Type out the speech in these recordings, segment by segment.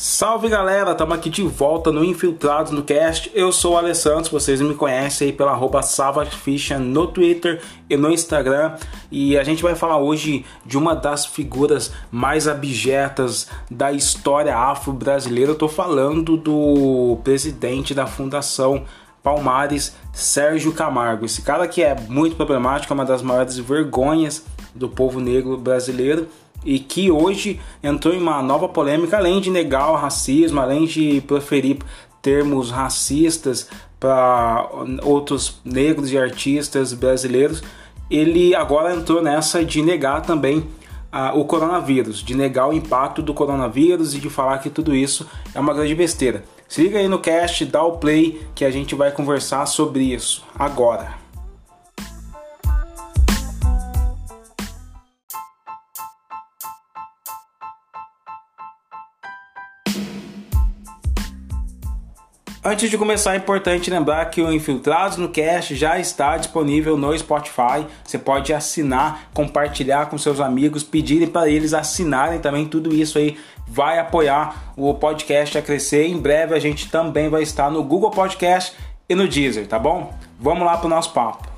Salve galera, estamos aqui de volta no Infiltrados no Cast. Eu sou o Alessandro, vocês me conhecem aí pela arroba no Twitter e no Instagram. E a gente vai falar hoje de uma das figuras mais abjetas da história afro-brasileira. Eu tô falando do presidente da Fundação Palmares, Sérgio Camargo. Esse cara que é muito problemático, é uma das maiores vergonhas do povo negro brasileiro e que hoje entrou em uma nova polêmica, além de negar o racismo, além de proferir termos racistas para outros negros e artistas brasileiros, ele agora entrou nessa de negar também uh, o coronavírus, de negar o impacto do coronavírus e de falar que tudo isso é uma grande besteira. Se liga aí no cast, dá o play que a gente vai conversar sobre isso agora. Antes de começar, é importante lembrar que o Infiltrados no Cast já está disponível no Spotify. Você pode assinar, compartilhar com seus amigos, pedirem para eles assinarem também. Tudo isso aí vai apoiar o podcast a crescer. Em breve a gente também vai estar no Google Podcast e no Deezer, tá bom? Vamos lá para o nosso papo.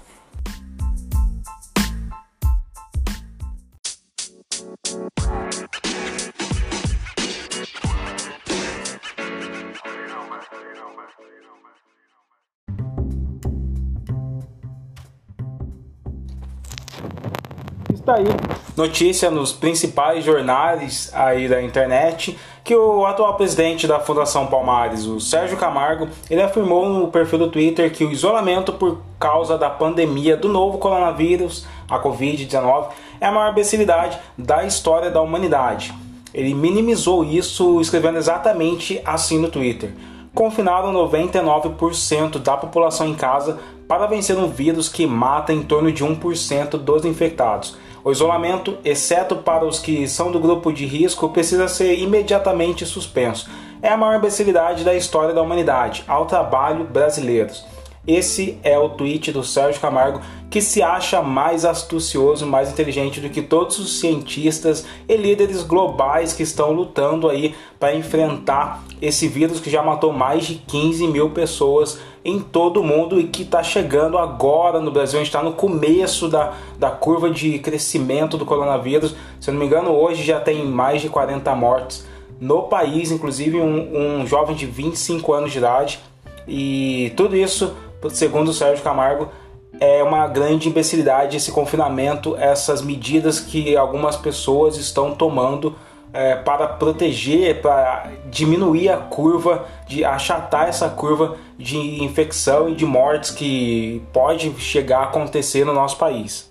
Está aí notícia nos principais jornais aí da internet que o atual presidente da Fundação Palmares, o Sérgio Camargo, ele afirmou no perfil do Twitter que o isolamento por causa da pandemia do novo coronavírus, a Covid-19, é a maior imbecilidade da história da humanidade. Ele minimizou isso escrevendo exatamente assim no Twitter. Confinaram 99% da população em casa para vencer um vírus que mata em torno de 1% dos infectados. O isolamento, exceto para os que são do grupo de risco, precisa ser imediatamente suspenso. É a maior imbecilidade da história da humanidade, ao trabalho brasileiros. Esse é o tweet do Sérgio Camargo, que se acha mais astucioso, mais inteligente do que todos os cientistas e líderes globais que estão lutando aí para enfrentar esse vírus que já matou mais de 15 mil pessoas em todo o mundo e que está chegando agora no Brasil. A gente está no começo da, da curva de crescimento do coronavírus. Se eu não me engano, hoje já tem mais de 40 mortes no país, inclusive um, um jovem de 25 anos de idade. E tudo isso segundo o Sérgio Camargo, é uma grande imbecilidade esse confinamento, essas medidas que algumas pessoas estão tomando é, para proteger, para diminuir a curva, de achatar essa curva de infecção e de mortes que pode chegar a acontecer no nosso país.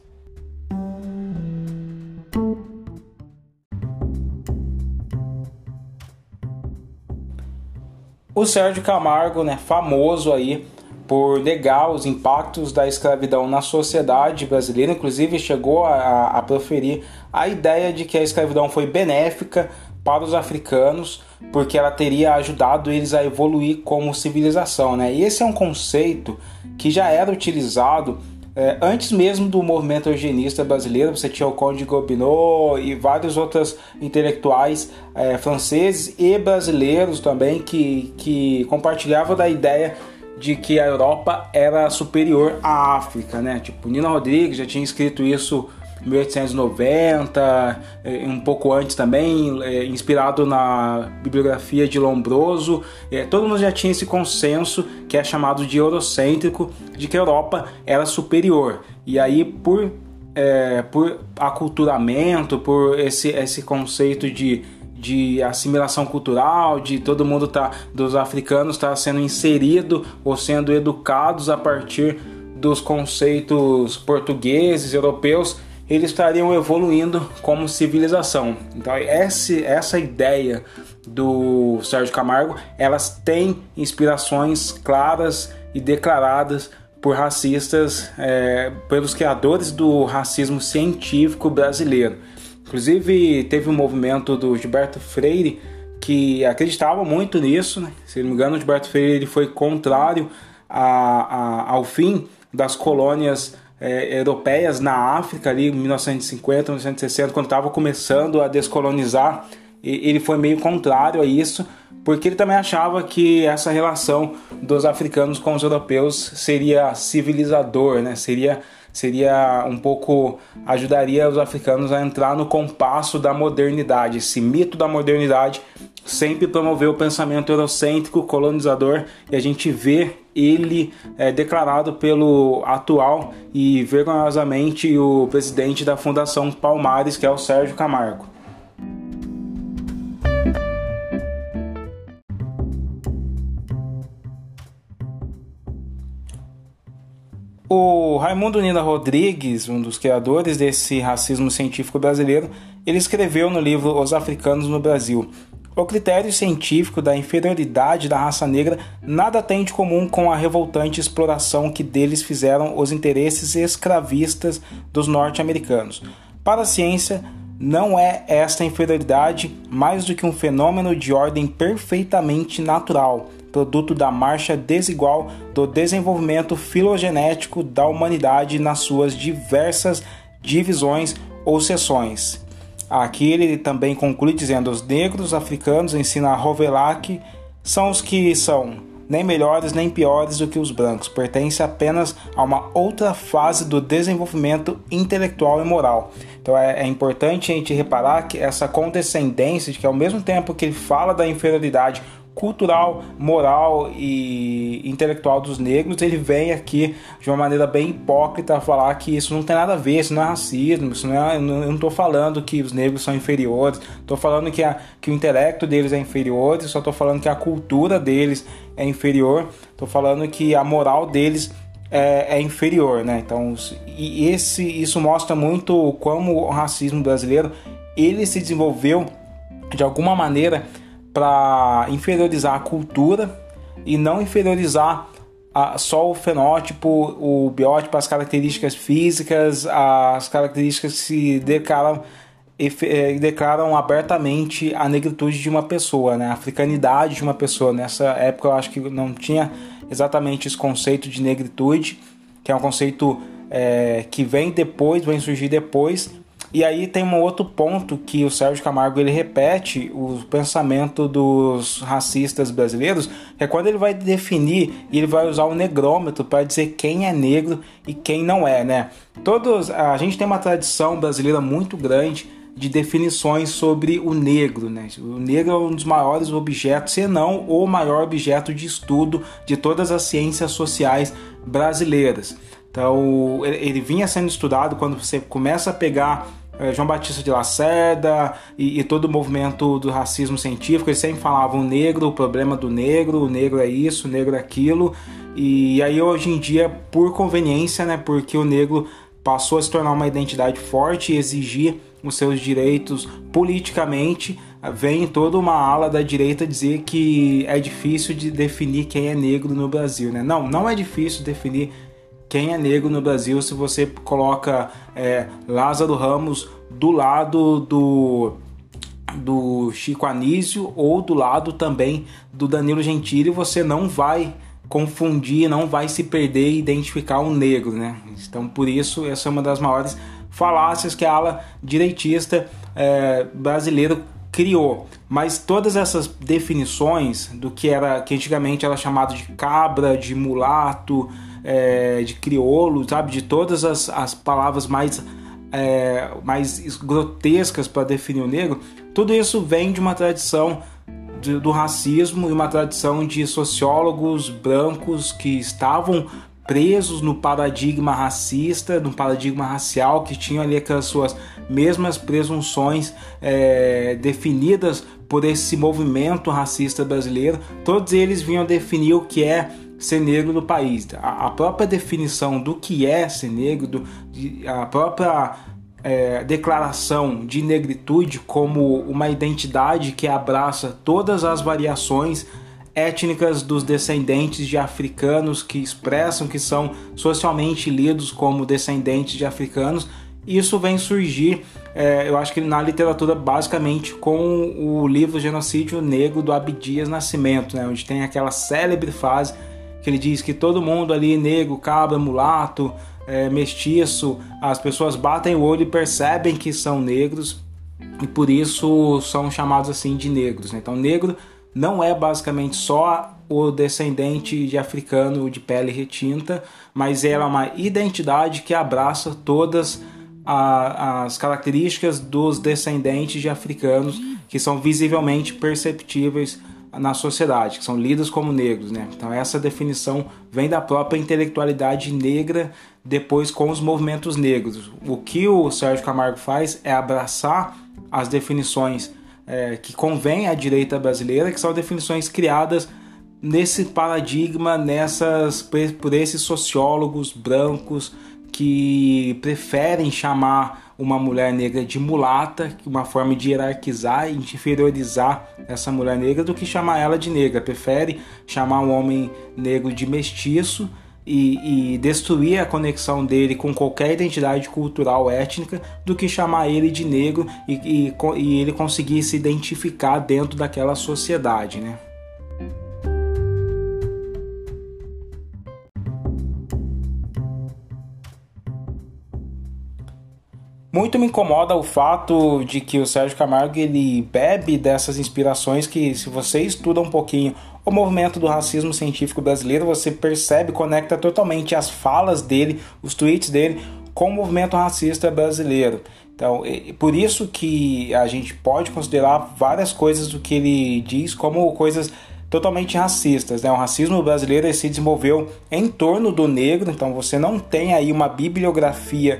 O Sérgio Camargo, né, famoso aí por negar os impactos da escravidão na sociedade brasileira, inclusive chegou a, a proferir a ideia de que a escravidão foi benéfica para os africanos, porque ela teria ajudado eles a evoluir como civilização. Né? E esse é um conceito que já era utilizado é, antes mesmo do movimento eugenista brasileiro. Você tinha o Conde Gobineau e vários outros intelectuais é, franceses e brasileiros também que, que compartilhavam da ideia de que a Europa era superior à África, né? Tipo, Nina Rodrigues já tinha escrito isso em 1890, eh, um pouco antes também, eh, inspirado na bibliografia de Lombroso. Eh, todo mundo já tinha esse consenso que é chamado de eurocêntrico, de que a Europa era superior. E aí, por, é, por aculturamento, por esse, esse conceito de de assimilação cultural, de todo mundo tá dos africanos tá sendo inserido ou sendo educados a partir dos conceitos portugueses, europeus, eles estariam evoluindo como civilização. Então essa, essa ideia do Sérgio Camargo, elas têm inspirações claras e declaradas por racistas, é, pelos criadores do racismo científico brasileiro. Inclusive, teve um movimento do Gilberto Freire que acreditava muito nisso, né? se não me engano, o Gilberto Freire ele foi contrário a, a, ao fim das colônias é, europeias na África, ali em 1950, 1960, quando estava começando a descolonizar ele foi meio contrário a isso, porque ele também achava que essa relação dos africanos com os europeus seria civilizador, né? Seria seria um pouco ajudaria os africanos a entrar no compasso da modernidade. Esse mito da modernidade sempre promoveu o pensamento eurocêntrico, colonizador, e a gente vê ele é, declarado pelo atual e vergonhosamente o presidente da Fundação Palmares, que é o Sérgio Camargo. O Raimundo Nina Rodrigues, um dos criadores desse racismo científico brasileiro, ele escreveu no livro Os Africanos no Brasil. O critério científico da inferioridade da raça negra nada tem de comum com a revoltante exploração que deles fizeram os interesses escravistas dos norte-americanos. Para a ciência, não é esta inferioridade mais do que um fenômeno de ordem perfeitamente natural produto da marcha desigual do desenvolvimento filogenético da humanidade nas suas diversas divisões ou seções. Aqui ele também conclui dizendo: os negros africanos, ensina Rovelac, são os que são nem melhores nem piores do que os brancos, pertence apenas a uma outra fase do desenvolvimento intelectual e moral. Então é, é, importante a gente reparar que essa condescendência, de que ao mesmo tempo que ele fala da inferioridade cultural, moral e intelectual dos negros, ele vem aqui de uma maneira bem hipócrita falar que isso não tem nada a ver, isso não é racismo, isso não é, eu não estou falando que os negros são inferiores, estou falando que, a, que o intelecto deles é inferior, só estou falando que a cultura deles é inferior, estou falando que a moral deles é, é, inferior, né? Então, e esse, isso mostra muito como o racismo brasileiro ele se desenvolveu de alguma maneira para inferiorizar a cultura e não inferiorizar a, só o fenótipo, o biótipo, as características físicas, as características que se declaram, eh, declaram abertamente a negritude de uma pessoa, né? a africanidade de uma pessoa. Nessa época eu acho que não tinha exatamente esse conceito de negritude, que é um conceito é, que vem depois, vem surgir depois, e aí tem um outro ponto que o Sérgio Camargo ele repete o pensamento dos racistas brasileiros, é quando ele vai definir e ele vai usar o negrômetro para dizer quem é negro e quem não é, né? Todos a gente tem uma tradição brasileira muito grande de definições sobre o negro, né? O negro é um dos maiores objetos, se não o maior objeto de estudo de todas as ciências sociais brasileiras. Então, ele vinha sendo estudado quando você começa a pegar João Batista de Lacerda e, e, todo o movimento do racismo científico, eles sempre falavam o negro, o problema do negro, o negro é isso, o negro é aquilo. E aí hoje em dia, por conveniência, né, porque o negro passou a se tornar uma identidade forte e exigir os seus direitos politicamente, vem toda uma ala da direita dizer que é difícil de definir quem é negro no Brasil, né? Não, não é difícil definir quem é negro no Brasil se você coloca é, Lázaro Ramos do lado do do Chico Anísio ou do lado também do Danilo Gentili, você não vai confundir, não vai se perder e identificar um negro, né? Então, por isso, essa é uma das maiores falácias que a ala direitista é, brasileira criou. Mas todas essas definições do que era que antigamente era chamado de cabra, de mulato, é, de crioulo, sabe? De todas as, as palavras mais, é, mais grotescas para definir o negro, tudo isso vem de uma tradição de, do racismo e uma tradição de sociólogos brancos que estavam presos no paradigma racista, no paradigma racial, que tinham ali aquelas suas mesmas presunções é, definidas por esse movimento racista brasileiro. Todos eles vinham definir o que é ser negro no país. A, a própria definição do que é ser negro, do, de, a própria é, declaração de negritude como uma identidade que abraça todas as variações étnicas dos descendentes de africanos que expressam que são socialmente lidos como descendentes de africanos. Isso vem surgir, é, eu acho que na literatura, basicamente com o livro Genocídio Negro do Abdias Nascimento, né, onde tem aquela célebre frase que ele diz que todo mundo ali, negro, cabra, mulato, é, mestiço, as pessoas batem o olho e percebem que são negros e por isso são chamados assim de negros. Né? Então, negro não é basicamente só o descendente de africano de pele retinta, mas ela é uma identidade que abraça todas a, as características dos descendentes de africanos que são visivelmente perceptíveis na sociedade, que são lidos como negros. Né? Então, essa definição vem da própria intelectualidade negra, depois com os movimentos negros. O que o Sérgio Camargo faz é abraçar as definições é, que convém à direita brasileira, que são definições criadas nesse paradigma, nessas por esses sociólogos brancos que preferem chamar uma mulher negra de mulata, uma forma de hierarquizar e inferiorizar essa mulher negra, do que chamar ela de negra. Prefere chamar um homem negro de mestiço e, e, destruir a conexão dele com qualquer identidade cultural étnica do que chamar ele de negro e, e, e ele conseguir se identificar dentro daquela sociedade, né? Muito me incomoda o fato de que o Sérgio Camargo ele bebe dessas inspirações que, se você estuda um pouquinho o movimento do racismo científico brasileiro, você percebe, conecta totalmente as falas dele, os tweets dele, com o movimento racista brasileiro. Então, por isso que a gente pode considerar várias coisas do que ele diz como coisas totalmente racistas. Né? O racismo brasileiro se desenvolveu em torno do negro, então você não tem aí uma bibliografia é,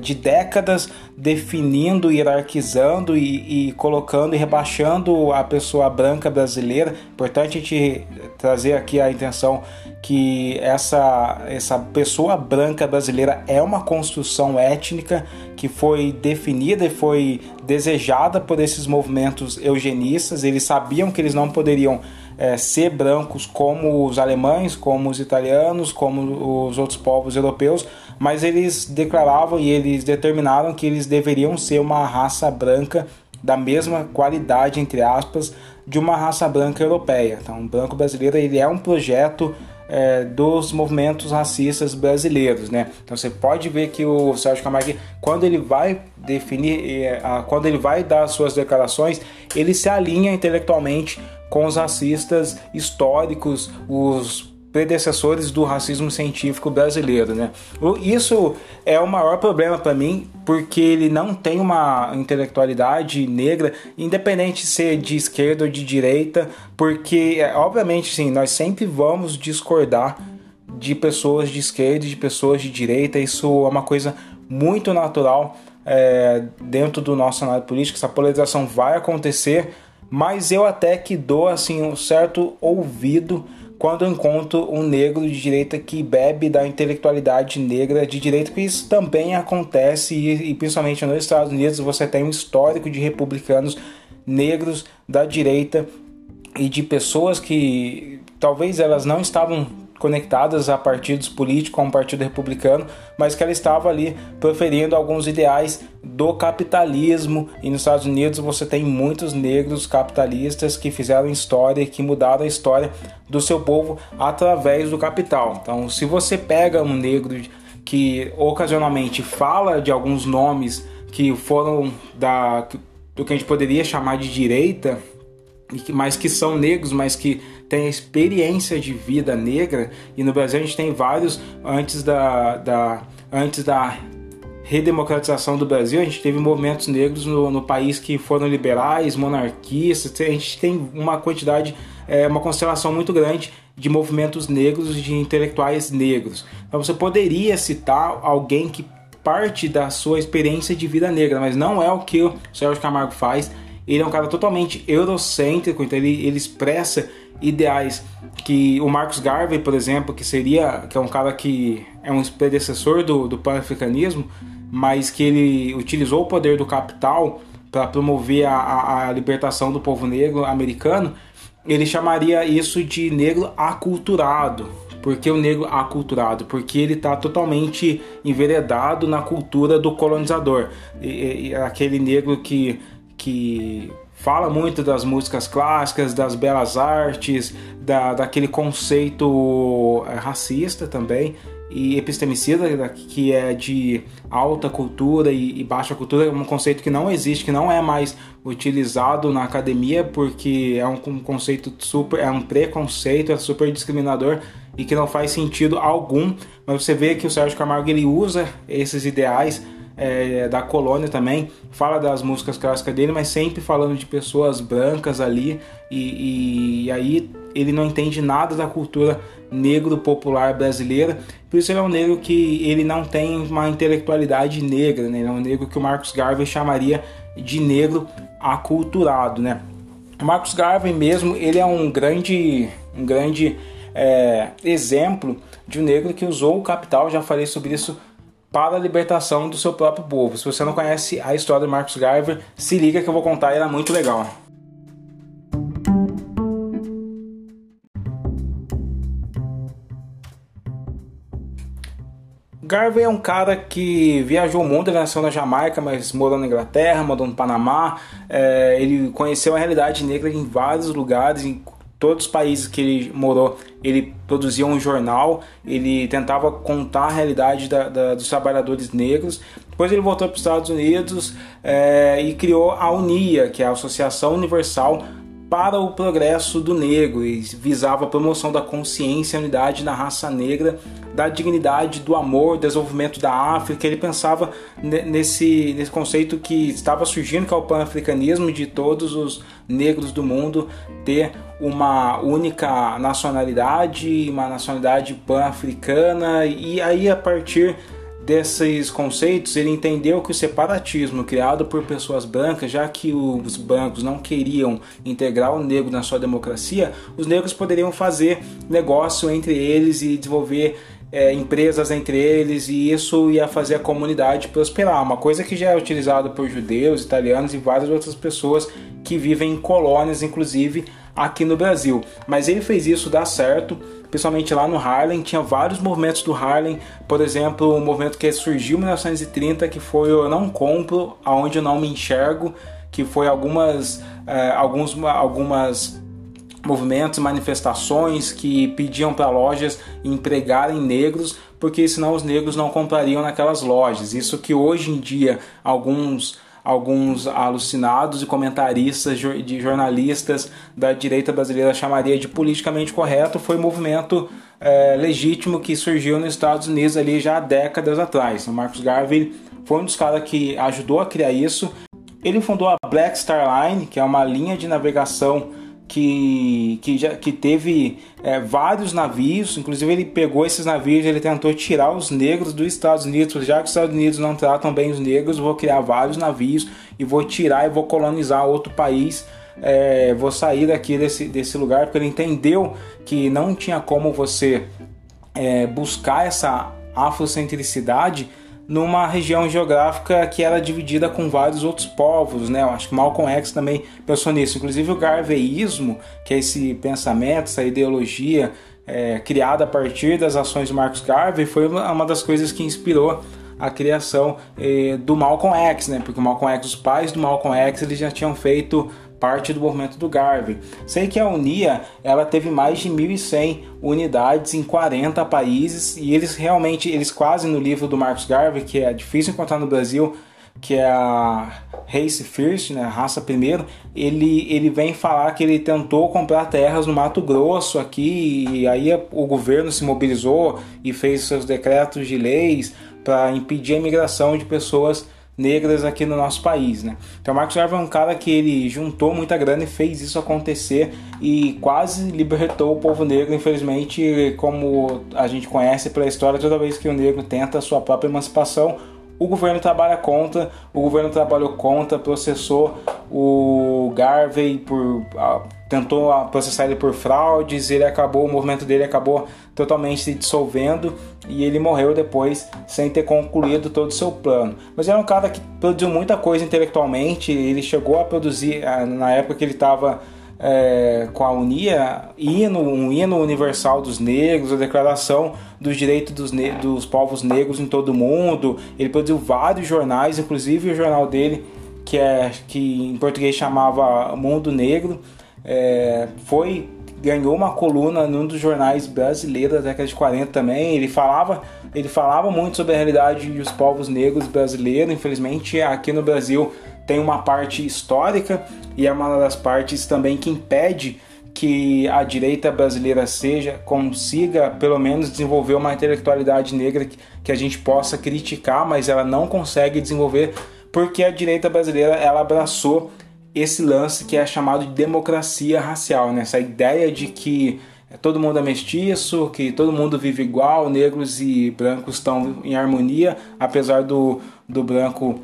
de décadas definindo, hierarquizando e, e, colocando e rebaixando a pessoa branca brasileira. Importante a gente trazer aqui a intenção que essa, essa pessoa branca brasileira é uma construção étnica que foi definida e foi desejada por esses movimentos eugenistas. Eles sabiam que eles não poderiam é, ser brancos como os alemães, como os italianos, como os outros povos europeus, mas eles declaravam e eles determinaram que eles deveriam ser uma raça branca da mesma qualidade, entre aspas, de uma raça branca europeia. Então, o branco brasileiro ele é um projeto é, dos movimentos racistas brasileiros, né? Então você pode ver que o Sérgio Camargo, quando ele vai definir, é, quando ele vai dar suas declarações, ele se alinha intelectualmente com os racistas históricos, os predecessores do racismo científico brasileiro, né? Isso é o maior problema para mim, porque ele não tem uma intelectualidade negra, independente de ser de esquerda ou de direita, porque é, obviamente sim, nós sempre vamos discordar de pessoas de esquerda e de pessoas de direita, isso é uma coisa muito natural é, dentro do nosso cenário político, essa polarização vai acontecer, mas eu até que dou assim um certo ouvido quando encontro um negro de direita que bebe da intelectualidade negra de direita, que isso também acontece e, e principalmente nos Estados Unidos você tem um histórico de republicanos negros da direita e de pessoas que talvez elas não estavam conectadas a partidos políticos, como o Partido Republicano, mas que ela estava ali proferindo alguns ideais do capitalismo. E nos Estados Unidos você tem muitos negros capitalistas que fizeram história e que mudaram a história do seu povo através do capital. Então, se você pega um negro que ocasionalmente fala de alguns nomes que foram da do que a gente poderia chamar de direita, mas que são negros, mas que têm experiência de vida negra, e no Brasil a gente tem vários antes da, da, antes da redemocratização do Brasil, a gente teve movimentos negros no, no país que foram liberais, monarquistas, a gente tem uma quantidade, é, uma constelação muito grande de movimentos negros, de intelectuais negros. Então você poderia citar alguém que parte da sua experiência de vida negra, mas não é o que o Sérgio Camargo faz ele é um cara totalmente eurocêntrico, então ele, ele expressa ideais que o Marcus Garvey, por exemplo, que seria que é um cara que é um predecessor do, do pan-africanismo, mas que ele utilizou o poder do capital para promover a, a, a, libertação do povo negro americano, ele chamaria isso de negro aculturado. Por que o negro aculturado? Porque ele está totalmente enveredado na cultura do colonizador. E, e, aquele negro que que fala muito das músicas clássicas, das belas artes, da, daquele conceito eh, racista também. e epistemicida, que é de alta cultura e, e, baixa cultura, é um conceito que não existe, que não é mais utilizado na academia, porque é um, um conceito super, é um preconceito, é super discriminador e que não faz sentido algum. Mas você vê que o Sérgio Camargo ele usa esses ideais é, da colônia também, fala das músicas clássicas dele, mas sempre falando de pessoas brancas ali, e, e, e aí ele não entende nada da cultura negro popular brasileira, por isso ele é um negro que ele não tem uma intelectualidade negra, né? ele é um negro que o Marcos Garvey chamaria de negro aculturado, né? Marcos Garvey mesmo, ele é um grande, um grande é, exemplo de um negro que usou o capital, já falei sobre isso para a libertação do seu próprio povo. Se você não conhece a história do Marcus Garvey, se liga que eu vou contar, ela é muito legal. Garvey é um cara que viajou o mundo, ele nasceu na Jamaica, mas morou na Inglaterra, morou no Panamá. É, ele conheceu a realidade negra em vários lugares, todos os países que ele morou, ele produzia um jornal, ele tentava contar a realidade da, da, dos trabalhadores negros. Depois ele voltou para os Estados Unidos é, e criou a UNIA, que é a Associação Universal para o Progresso do Negro, e visava a promoção da consciência e unidade na raça negra, da dignidade, do amor, desenvolvimento da África. Ele pensava nesse, nesse conceito que estava surgindo, que é o pan-africanismo, de todos os negros do mundo ter uma única nacionalidade, uma nacionalidade pan-africana, e aí a partir desses conceitos ele entendeu que o separatismo criado por pessoas brancas, já que os brancos não queriam integrar o negro na sua democracia, os negros poderiam fazer negócio entre eles e desenvolver é, empresas entre eles e isso ia fazer a comunidade prosperar. Uma coisa que já é utilizada por judeus, italianos e várias outras pessoas que vivem em colônias, inclusive aqui no Brasil. Mas ele fez isso dar certo, principalmente lá no Harlem. Tinha vários movimentos do Harlem, por exemplo, um movimento que surgiu em 1930 que foi Eu Não Compro, Aonde Eu Não Me Enxergo, que foi algumas, é, alguns, algumas movimentos, manifestações que pediam para lojas empregarem negros, porque senão os negros não comprariam naquelas lojas. Isso que hoje em dia alguns alguns alucinados e comentaristas de jornalistas da direita brasileira chamaria de politicamente correto, foi um movimento é, legítimo que surgiu nos Estados Unidos ali já há décadas atrás. O Marcus Garvey foi um dos caras que ajudou a criar isso. Ele fundou a Black Star Line, que é uma linha de navegação que, que, já, que teve é, vários navios, inclusive ele pegou esses navios e ele tentou tirar os negros dos Estados Unidos, já que os Estados Unidos não tratam bem os negros, vou criar vários navios e vou tirar e vou colonizar outro país, é, vou sair daqui desse, desse lugar, porque ele entendeu que não tinha como você é, buscar essa afrocentricidade numa região geográfica que era dividida com vários outros povos, né? Eu acho que Malcolm X também pensou nisso. Inclusive o Garveyismo, que é esse pensamento, essa ideologia é, criada a partir das ações de Marcus Garvey, foi uma das coisas que inspirou a criação eh, do Malcolm X, né? Porque o Malcolm X, os pais do Malcolm X, eles já tinham feito parte do movimento do Garvey. Sei que a Unia ela teve mais de 1.100 unidades em 40 países e eles realmente, eles quase no livro do Marcos Garvey, que é difícil encontrar no Brasil, que é a Race First, né, raça primeiro, ele, ele vem falar que ele tentou comprar terras no Mato Grosso aqui e aí o governo se mobilizou e fez seus decretos de leis para impedir a imigração de pessoas negras aqui no nosso país, né? Então Marcos Garvey é um cara que ele juntou muita grana e fez isso acontecer e quase libertou o povo negro, infelizmente, como a gente conhece pela história, toda vez que o negro tenta a sua própria emancipação, o governo trabalha contra, o governo trabalhou contra, processou o Garvey por tentou processar ele por fraudes, ele acabou, o movimento dele acabou totalmente se dissolvendo e ele morreu depois sem ter concluído todo o seu plano. Mas era um cara que produziu muita coisa intelectualmente, ele chegou a produzir, ah, na época que ele estava é, com a Unia, hino, um hino universal dos negros, a declaração dos direitos dos, dos povos negros em todo o mundo. Ele produziu vários jornais, inclusive o jornal dele, que, é, que em português chamava Mundo Negro, é, foi ganhou uma coluna num dos jornais brasileiros da década de 40 também. Ele falava, ele falava muito sobre a realidade dos povos negros brasileiros. Infelizmente, aqui no Brasil tem uma parte histórica e é uma das partes também que impede que a direita brasileira seja consiga pelo menos desenvolver uma intelectualidade negra que, a gente possa criticar, mas ela não consegue desenvolver porque a direita brasileira ela abraçou esse lance que é chamado de democracia racial, né? essa ideia de que todo mundo é mestiço, que todo mundo vive igual, negros e brancos estão em harmonia, apesar do, do branco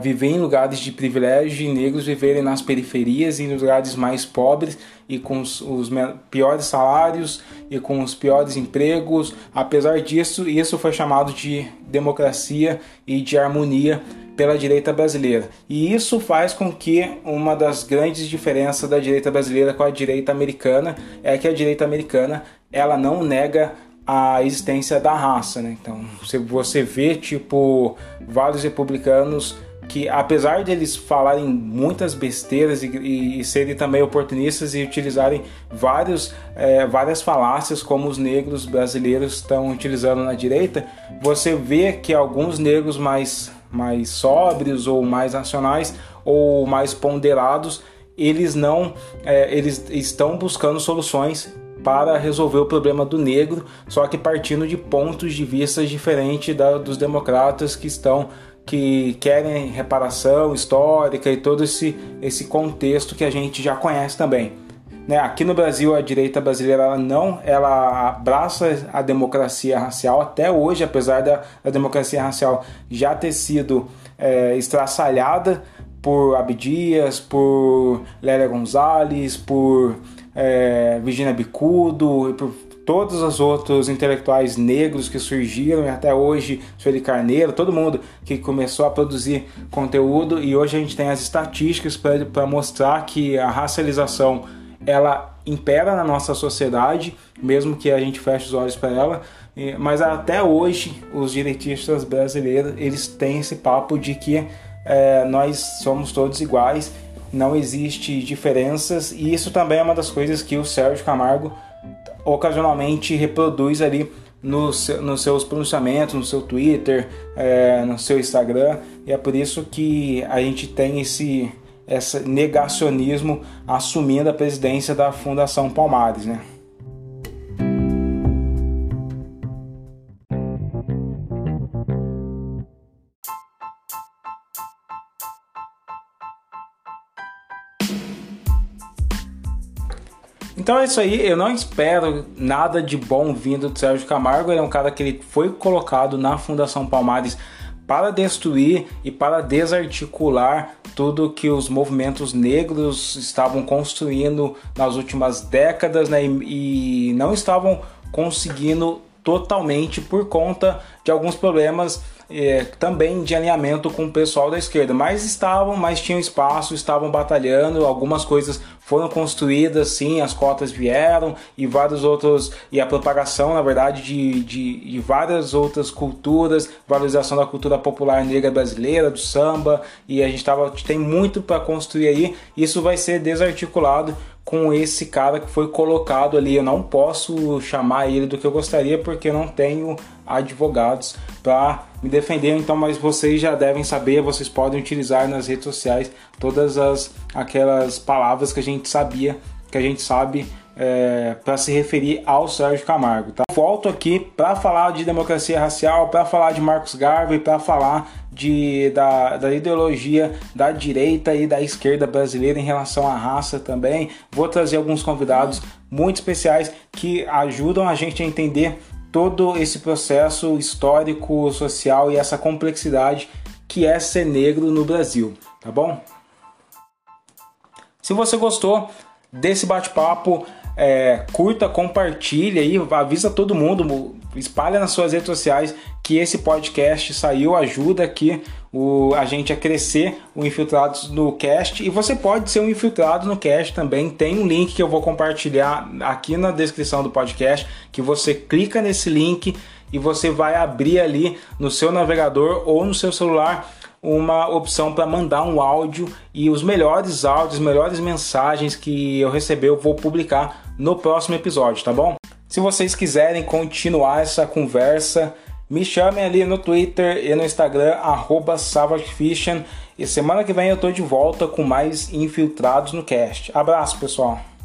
viver em lugares de privilégio e negros viverem nas periferias em lugares mais pobres e com os, os, piores salários e com os piores empregos. Apesar disso, isso foi chamado de democracia e de harmonia pela direita brasileira. E isso faz com que uma das grandes diferenças da direita brasileira com a direita americana é que a direita americana ela não nega a existência da raça, né? Então, se você vê tipo vários republicanos que apesar de eles falarem muitas besteiras e, e, e serem também oportunistas e utilizarem vários, é, várias falácias como os negros brasileiros estão utilizando na direita, você vê que alguns negros mais, mais sóbrios ou mais nacionais ou mais ponderados eles não é, eles estão buscando soluções para resolver o problema do negro, só que partindo de pontos de vista diferentes da, dos democratas que estão que querem reparação histórica e todo esse, esse contexto que a gente já conhece também. Né? Aqui no Brasil, a direita brasileira ela não ela abraça a democracia racial até hoje, apesar da, da democracia racial já ter sido é, estraçalhada por Abdias, por Lélia Gonzalez, por é, Virginia Bicudo, por todos os outros intelectuais negros que surgiram e até hoje, Sueli Carneiro, todo mundo que começou a produzir conteúdo e hoje a gente tem as estatísticas para mostrar que a racialização ela impera na nossa sociedade, mesmo que a gente feche os olhos para ela, mas até hoje os direitistas brasileiros eles têm esse papo de que é, nós somos todos iguais, não existe diferenças e isso também é uma das coisas que o Sérgio Camargo ocasionalmente reproduz ali nos, nos seus pronunciamentos, no seu Twitter, é, no seu Instagram, e é por isso que a gente tem esse, esse negacionismo assumindo a presidência da Fundação Palmares, né? Então é isso aí, eu não espero nada de bom vindo do Sérgio Camargo, ele é um cara que ele foi colocado na Fundação Palmares para destruir e para desarticular tudo que os movimentos negros estavam construindo nas últimas décadas né, e, e não estavam conseguindo totalmente por conta de alguns problemas é, também de alinhamento com o pessoal da esquerda, mas estavam, mas tinham espaço, estavam batalhando, algumas coisas foram construídas, sim, as cotas vieram e vários outros, e a propagação, na verdade, de, de, de várias outras culturas, valorização da cultura popular negra brasileira, do samba, e a gente tava, tem muito para construir aí, isso vai ser desarticulado com esse cara que foi colocado ali. Eu não posso chamar ele do que eu gostaria porque eu não tenho advogados para me defender. Então, mas vocês já devem saber, vocês podem utilizar nas redes sociais todas as aquelas palavras que a gente sabia, que a gente sabe é, para se referir ao Sérgio Camargo. Tá? Volto aqui para falar de democracia racial, para falar de Marcos Garvey, para falar de, da, da ideologia da direita e da esquerda brasileira em relação à raça também. Vou trazer alguns convidados muito especiais que ajudam a gente a entender todo esse processo histórico, social e essa complexidade que é ser negro no Brasil, tá bom? Se você gostou desse bate-papo, é, curta, compartilha aí, avisa todo mundo, espalha nas suas redes sociais que esse podcast saiu, ajuda aqui o, a gente a crescer o Infiltrados no Cast. E você pode ser um infiltrado no Cast também. Tem um link que eu vou compartilhar aqui na descrição do podcast, que você clica nesse link e você vai abrir ali no seu navegador ou no seu celular uma opção para mandar um áudio e os melhores áudios, melhores mensagens que eu receber eu vou publicar no próximo episódio, tá bom? Se vocês quiserem continuar essa conversa, me chamem ali no Twitter e no Instagram, arroba E semana que vem eu tô de volta com mais Infiltrados no Cast. Abraço, pessoal!